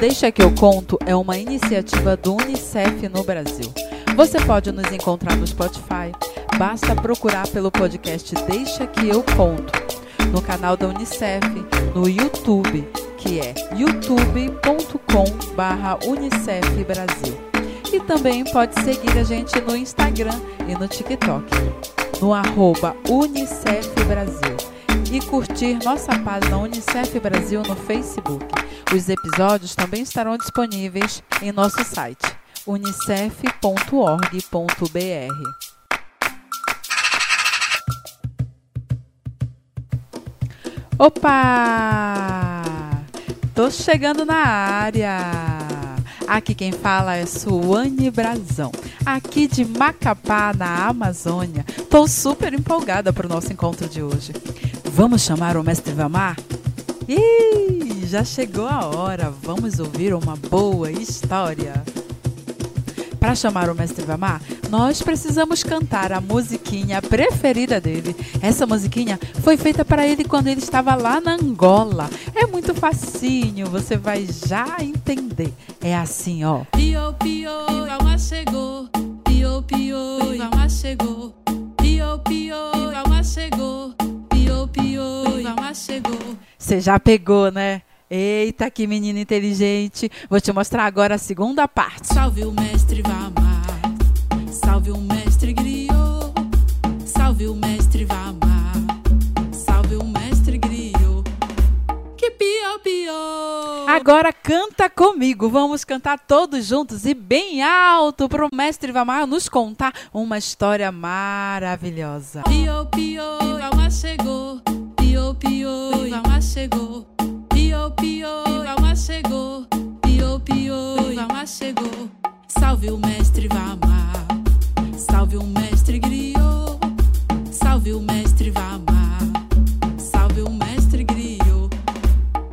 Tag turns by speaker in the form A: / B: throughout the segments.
A: Deixa que eu conto é uma iniciativa do UNICEF no Brasil. Você pode nos encontrar no Spotify. Basta procurar pelo podcast Deixa que eu conto no canal da UNICEF, no YouTube, que é youtube.com/unicef Brasil. E também pode seguir a gente no Instagram e no TikTok, no arroba Unicef Brasil. E curtir nossa página Unicef Brasil no Facebook. Os episódios também estarão disponíveis em nosso site unicef.org.br. Opa! Tô chegando na área. Aqui quem fala é Suane Brazão, aqui de Macapá, na Amazônia. Tô super empolgada para o nosso encontro de hoje. Vamos chamar o mestre Vamar? Ih, já chegou a hora. Vamos ouvir uma boa história. Para chamar o mestre Vamar, nós precisamos cantar a musiquinha preferida dele. Essa musiquinha foi feita para ele quando ele estava lá na Angola. É muito facinho, você vai já entender. É assim, ó.
B: Pio, pio, Valma chegou. Pio, pio, Valma chegou. Pio, pio, Valma chegou. Pio, pio, Valma chegou.
A: Você já pegou, né? Eita, que menino inteligente. Vou te mostrar agora a segunda parte.
B: Salve o mestre Vamar. Salve o mestre Griot. Salve o mestre Vamar. Salve o mestre Griot. Que pio, pio.
A: Agora canta comigo. Vamos cantar todos juntos e bem alto para o mestre Vamar nos contar uma história maravilhosa.
B: Pio, pio, Valma chegou. Pio, pio, Valma chegou. Salve o mestre Vamar. Salve o mestre Griot. Salve o mestre Vamar. Salve o mestre Griot.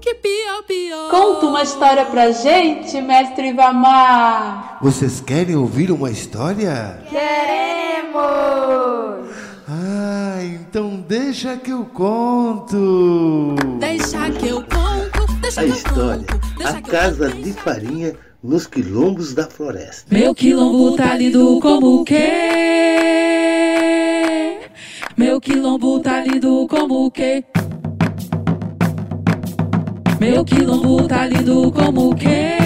B: Que pio, pio.
C: Conta uma história pra gente, mestre Vamar.
D: Vocês querem ouvir uma história?
E: Queremos.
D: Ah, então deixa que eu conto.
B: Deixa que eu conto. Deixa
F: A
B: que eu
F: história
B: conto.
F: A Casa de Farinha nos Quilombos da Floresta.
B: Meu quilombo tá lindo como o quê? Meu quilombo tá lindo como o quê? Meu quilombo tá lindo como o quê?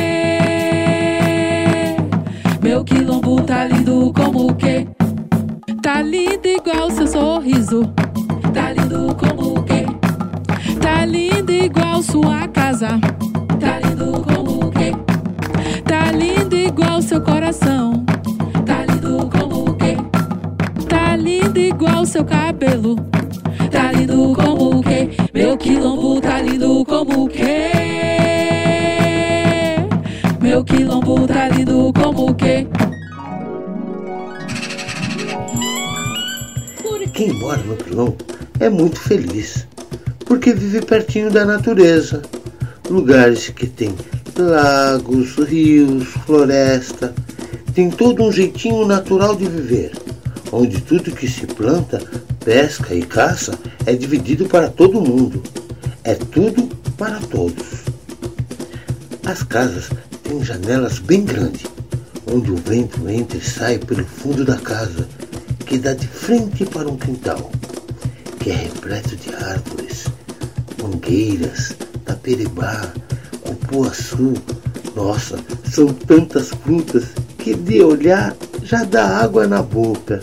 B: Meu quilombo tá lindo como o quê? Tá lindo igual seu sorriso. Tá lindo como o quê? Tá lindo igual sua casa.
F: É muito feliz, porque vive pertinho da natureza. Lugares que tem lagos, rios, floresta. Tem todo um jeitinho natural de viver, onde tudo que se planta, pesca e caça é dividido para todo mundo. É tudo para todos. As casas têm janelas bem grandes, onde o vento entra e sai pelo fundo da casa, que dá de frente para um quintal, que é repleto de árvores, mangueiras, taperibá, cupuaçu. Nossa, são tantas frutas que de olhar já dá água na boca.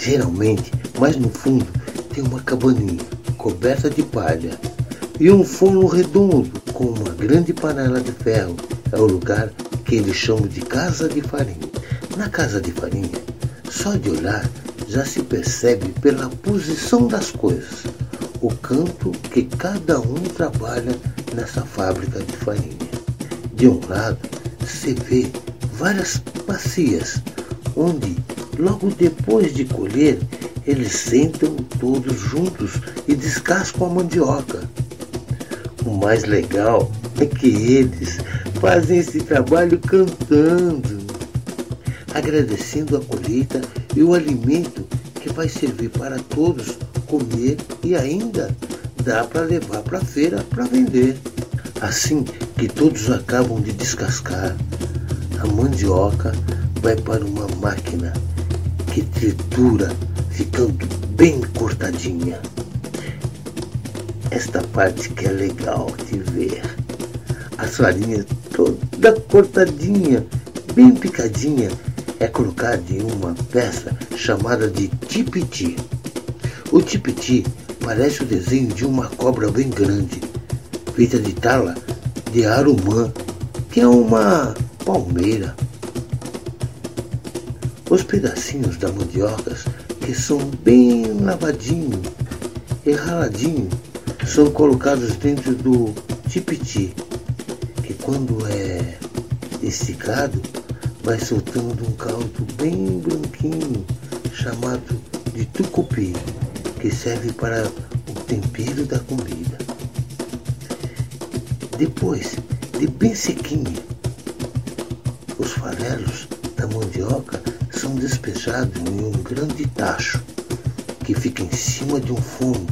F: Geralmente, mais no fundo, tem uma cabaninha coberta de palha e um forno redondo com uma grande panela de ferro. É o lugar que eles chamam de casa de farinha. Na casa de farinha, só de olhar já se percebe pela posição das coisas o canto que cada um trabalha nessa fábrica de farinha. De um lado, se vê várias bacias, onde, logo depois de colher, eles sentam todos juntos e descascam a mandioca. O mais legal é que eles fazem esse trabalho cantando, agradecendo a colheita e o alimento que vai servir para todos comer e ainda dá para levar para a feira para vender. Assim que todos acabam de descascar, a mandioca vai para uma máquina que tritura, ficando bem cortadinha. Esta parte que é legal de ver. As farinhas toda cortadinha, bem picadinha, é colocada em uma peça chamada de tipiti. O tipiti parece o desenho de uma cobra bem grande, feita de tala de arumã, que é uma palmeira. Os pedacinhos da mandioca, que são bem lavadinhos e raladinhos, são colocados dentro do tipiti, que quando é esticado, vai soltando um caldo bem branquinho, chamado de tucupi, que serve para o tempero da comida. Depois de bem sequinho, os farelos da mandioca são despejados em um grande tacho que fica em cima de um forno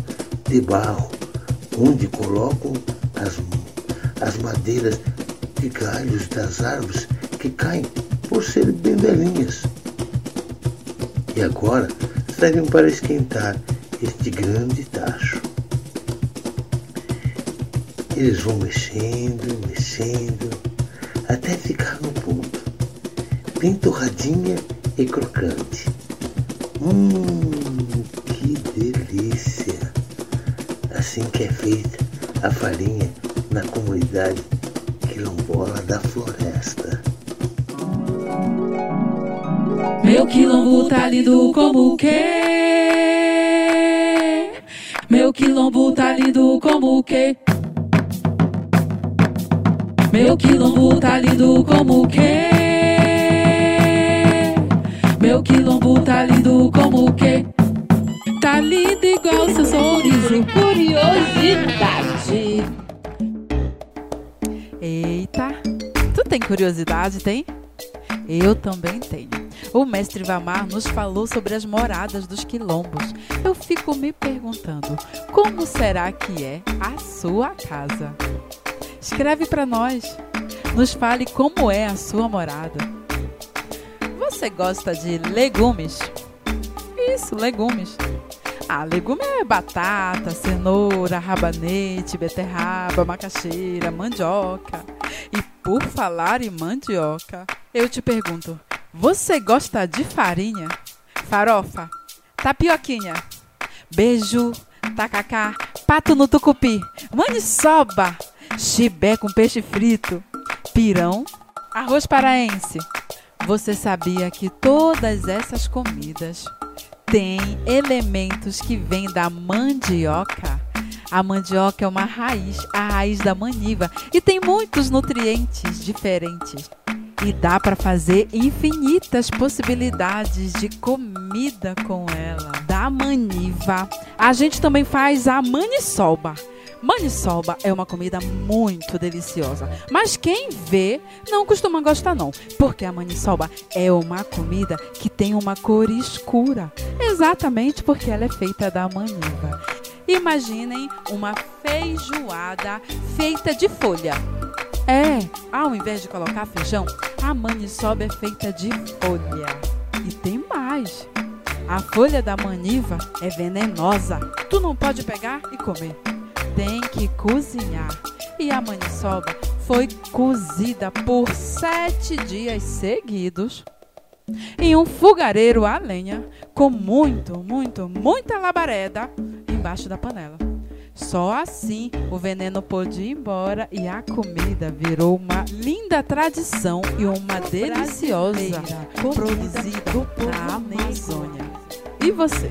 F: de barro, onde colocam as, as madeiras de galhos das árvores que caem por serem bem velhinhas. E agora servem para esquentar este grande tacho. Eles vão mexendo, mexendo, até ficar no ponto, bem torradinha e crocante. Hum, que delícia! Assim que é feita a farinha na comunidade quilombola da floresta.
B: Meu quilombo tá lindo como o quê? Meu quilombo tá lindo como o quê? Meu quilombo tá lindo como o quê? Meu quilombo tá lindo como o quê? Tá lindo igual seu sorriso.
C: Curiosidade.
A: Eita, tu tem curiosidade, tem? Eu também tenho. O mestre Vamar nos falou sobre as moradas dos quilombos. Eu fico me perguntando, como será que é a sua casa? Escreve para nós. Nos fale como é a sua morada. Você gosta de legumes? Isso, legumes. Ah, legume é batata, cenoura, rabanete, beterraba, macaxeira, mandioca. E por falar em mandioca, eu te pergunto: você gosta de farinha? Farofa, tapioquinha, beijo, tacacá, pato no tucupi, maniçoba, chibé com peixe frito, pirão, arroz paraense. Você sabia que todas essas comidas têm elementos que vêm da mandioca? A mandioca é uma raiz, a raiz da maniva, e tem muitos nutrientes diferentes. E dá para fazer infinitas possibilidades de comida com ela. Da maniva, a gente também faz a maniçoba. Maniçoba é uma comida muito deliciosa, mas quem vê não costuma gostar não, porque a maniçoba é uma comida que tem uma cor escura, exatamente porque ela é feita da maniva. Imaginem uma feijoada feita de folha. É, ao invés de colocar feijão, a maniçoba é feita de folha. E tem mais. A folha da maniva é venenosa. Tu não pode pegar e comer. Tem que cozinhar. E a maniçoba foi cozida por sete dias seguidos em um fogareiro a lenha com muito, muito, muita labareda embaixo da panela. Só assim o veneno pôde ir embora e a comida virou uma linda tradição e uma deliciosa produzida na Amazônia. E você?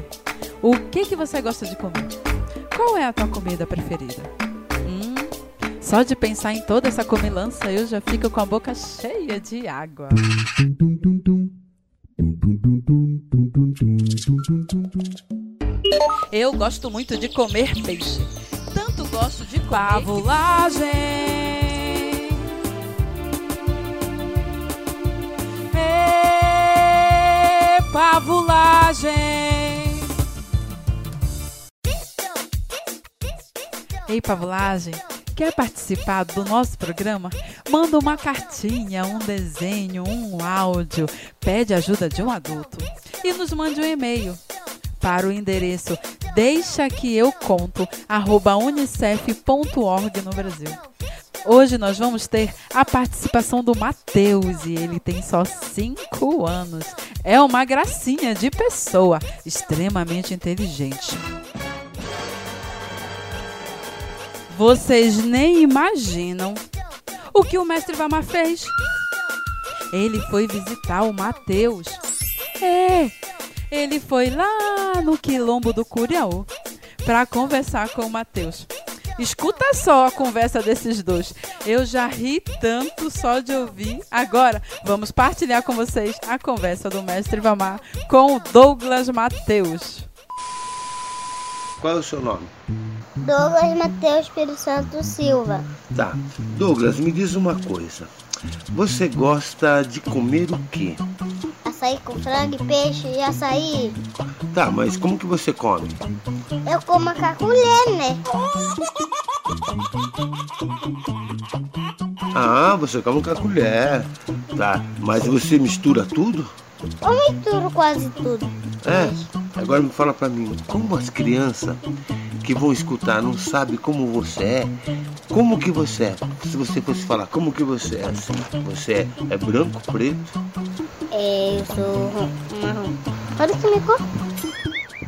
A: O que que você gosta de comer? Qual é a tua comida preferida? Hum, Só de pensar em toda essa comilança eu já fico com a boca cheia de água. Eu gosto muito de comer peixe. Tanto gosto de comer. Pavulagem. Ê, pavulagem. Ei, pavulagem. Quer participar do nosso programa? Manda uma cartinha, um desenho, um áudio. Pede ajuda de um adulto. E nos mande um e-mail para o endereço deixa que eu conto unicef.org no Brasil. Hoje nós vamos ter a participação do Matheus e ele tem só 5 anos. É uma gracinha de pessoa, extremamente inteligente. Vocês nem imaginam o que o mestre Vamar fez. Ele foi visitar o Mateus. É, ele foi lá no quilombo do Curiaú para conversar com o Mateus. Escuta só a conversa desses dois. Eu já ri tanto só de ouvir. Agora, vamos partilhar com vocês a conversa do mestre Vamar com o Douglas Mateus.
F: Qual é o seu nome?
E: Douglas Mateus Espírito Santo Silva.
F: Tá. Douglas, me diz uma coisa. Você gosta de comer o quê?
E: Açaí com frango, peixe e açaí.
F: Tá, mas como que você come?
E: Eu como com a colher, né?
F: Ah, você come com a colher. Tá, mas você mistura tudo?
E: Eu misturo quase tudo.
F: É. Agora me fala pra mim, como as crianças que vão escutar não sabem como você é, como que você é? Se você fosse falar, como que você é assim? Você é, é branco, preto?
E: É, eu sou marrom. Olha que me cor.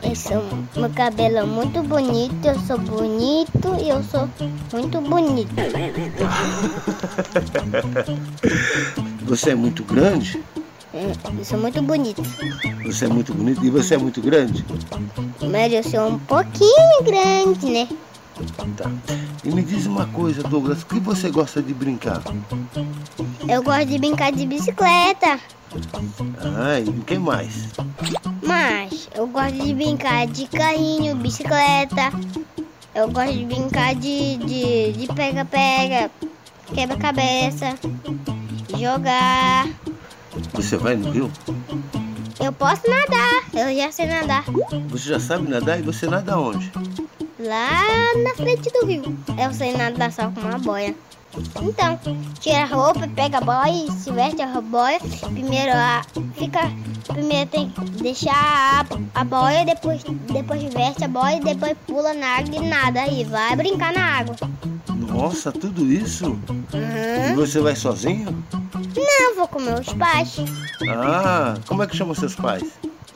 E: Eu sou, meu cabelo é muito bonito, eu sou bonito e eu sou muito bonito.
F: Você é muito grande?
E: É, Eu sou muito bonito.
F: Você é muito bonito e você é muito grande?
E: Mas eu sou um pouquinho grande, né?
F: Tá. E me diz uma coisa, Douglas, o que você gosta de brincar?
E: Eu gosto de brincar de bicicleta.
F: Ah, e o que mais?
E: Mas eu gosto de brincar de carrinho, bicicleta. Eu gosto de brincar de de de pega-pega, quebra-cabeça, jogar.
F: Você vai no rio?
E: Eu posso nadar, eu já sei nadar.
F: Você já sabe nadar e você nada onde?
E: Lá na frente do rio. Eu sei nadar só com uma boia. Então, tira a roupa, pega a boia e se veste a boia. Primeiro a, fica. Primeiro tem que deixar a, a boia, depois, depois veste a boia e depois pula na água e nada. E vai brincar na água.
F: Nossa, tudo isso? E
E: Uhum.
F: você vai sozinho?
E: Não, vou com meus pais.
F: Ah, como é que chama seus pais?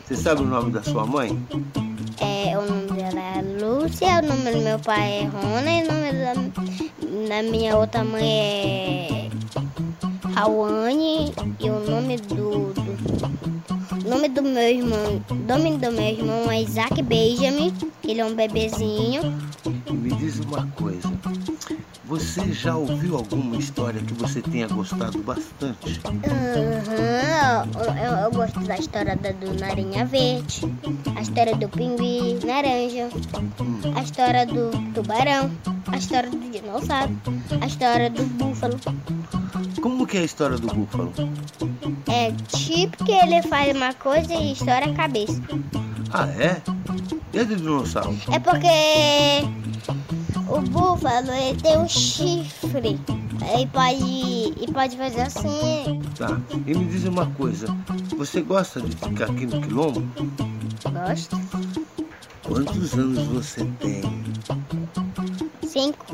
F: Você sabe o nome da sua mãe?
E: É, o nome dela é Lúcia, o nome do meu pai é Rona e o nome da, da minha outra mãe é Rawane e o nome do, do nome do meu irmão, nome do meu irmão é Isaac Benjamin, ele é um bebezinho.
F: Me diz uma coisa. Você já ouviu alguma história que você tenha gostado bastante?
E: Aham, eu, eu- eu gosto da história da, do Narinha Verde, a história do Pinguim Laranja, a história do tubarão, a história do dinossauro, a história do búfalo.
F: Como que é a história do búfalo?
E: É tipo que ele faz uma coisa e estoura a cabeça.
F: Ah, é? E do dinossauro?
E: É porque o búfalo ele tem um chifre. E pode, e pode fazer assim.
F: Tá. E me diz uma coisa. Você gosta de ficar aqui no quilombo?
E: Gosto.
F: Quantos anos você tem?
E: Cinco.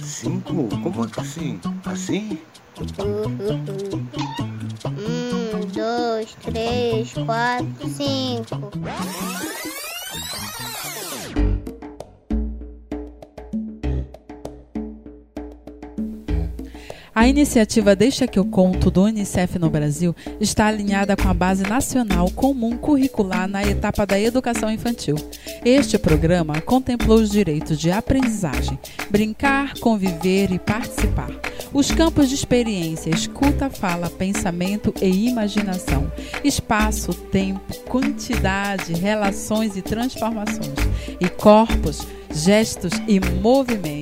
F: Cinco? Como assim? Assim?
E: Um, dois, três, quatro, cinco.
A: A iniciativa Deixa que eu conto do Unicef no Brasil está alinhada com a Base Nacional Comum Curricular na etapa da educação infantil. Este programa contemplou os direitos de aprendizagem, brincar, conviver e participar. Os campos de experiência, escuta, fala, pensamento e imaginação. Espaço, tempo, quantidade, relações e transformações. E corpos, gestos e movimentos.